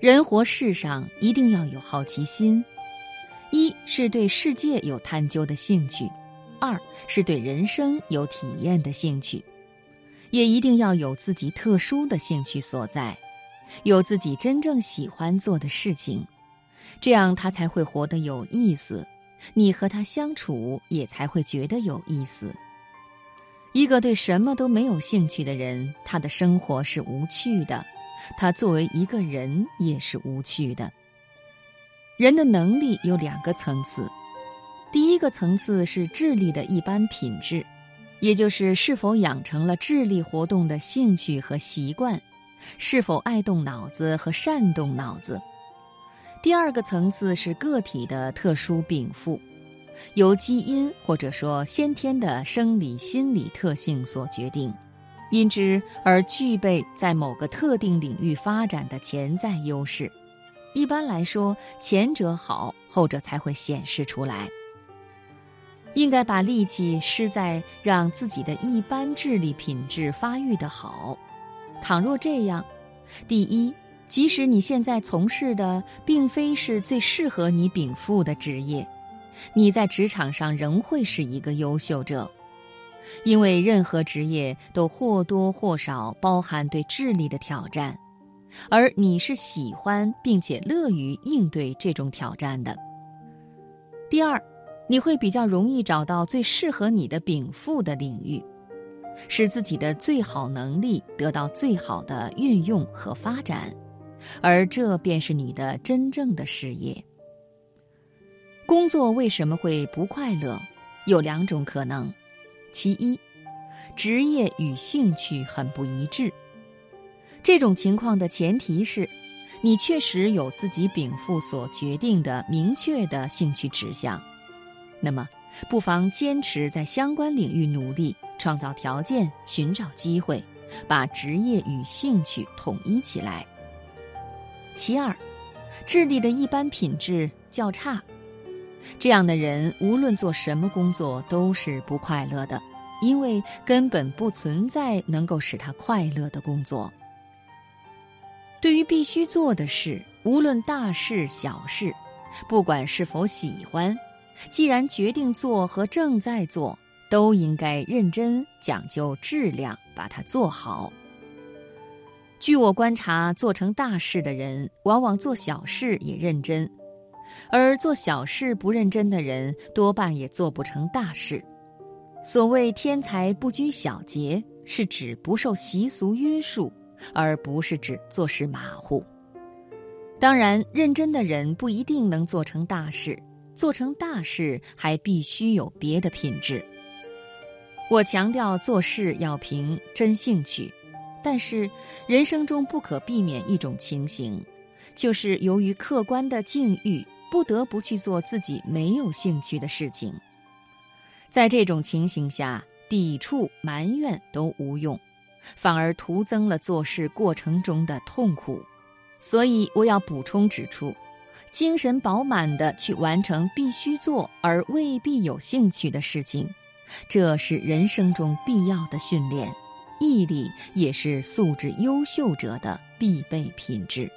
人活世上一定要有好奇心，一是对世界有探究的兴趣，二是对人生有体验的兴趣，也一定要有自己特殊的兴趣所在，有自己真正喜欢做的事情，这样他才会活得有意思，你和他相处也才会觉得有意思。一个对什么都没有兴趣的人，他的生活是无趣的。他作为一个人也是无趣的。人的能力有两个层次，第一个层次是智力的一般品质，也就是是否养成了智力活动的兴趣和习惯，是否爱动脑子和善动脑子。第二个层次是个体的特殊禀赋，由基因或者说先天的生理心理特性所决定。因之而具备在某个特定领域发展的潜在优势，一般来说，前者好，后者才会显示出来。应该把力气施在让自己的一般智力品质发育的好。倘若这样，第一，即使你现在从事的并非是最适合你禀赋的职业，你在职场上仍会是一个优秀者。因为任何职业都或多或少包含对智力的挑战，而你是喜欢并且乐于应对这种挑战的。第二，你会比较容易找到最适合你的禀赋的领域，使自己的最好能力得到最好的运用和发展，而这便是你的真正的事业。工作为什么会不快乐？有两种可能。其一，职业与兴趣很不一致。这种情况的前提是，你确实有自己禀赋所决定的明确的兴趣指向。那么，不妨坚持在相关领域努力，创造条件，寻找机会，把职业与兴趣统一起来。其二，智力的一般品质较差。这样的人无论做什么工作都是不快乐的，因为根本不存在能够使他快乐的工作。对于必须做的事，无论大事小事，不管是否喜欢，既然决定做和正在做，都应该认真讲究质量，把它做好。据我观察，做成大事的人，往往做小事也认真。而做小事不认真的人，多半也做不成大事。所谓天才不拘小节，是指不受习俗约束，而不是指做事马虎。当然，认真的人不一定能做成大事，做成大事还必须有别的品质。我强调做事要凭真兴趣，但是人生中不可避免一种情形，就是由于客观的境遇。不得不去做自己没有兴趣的事情，在这种情形下，抵触、埋怨都无用，反而徒增了做事过程中的痛苦。所以，我要补充指出，精神饱满的去完成必须做而未必有兴趣的事情，这是人生中必要的训练，毅力也是素质优秀者的必备品质。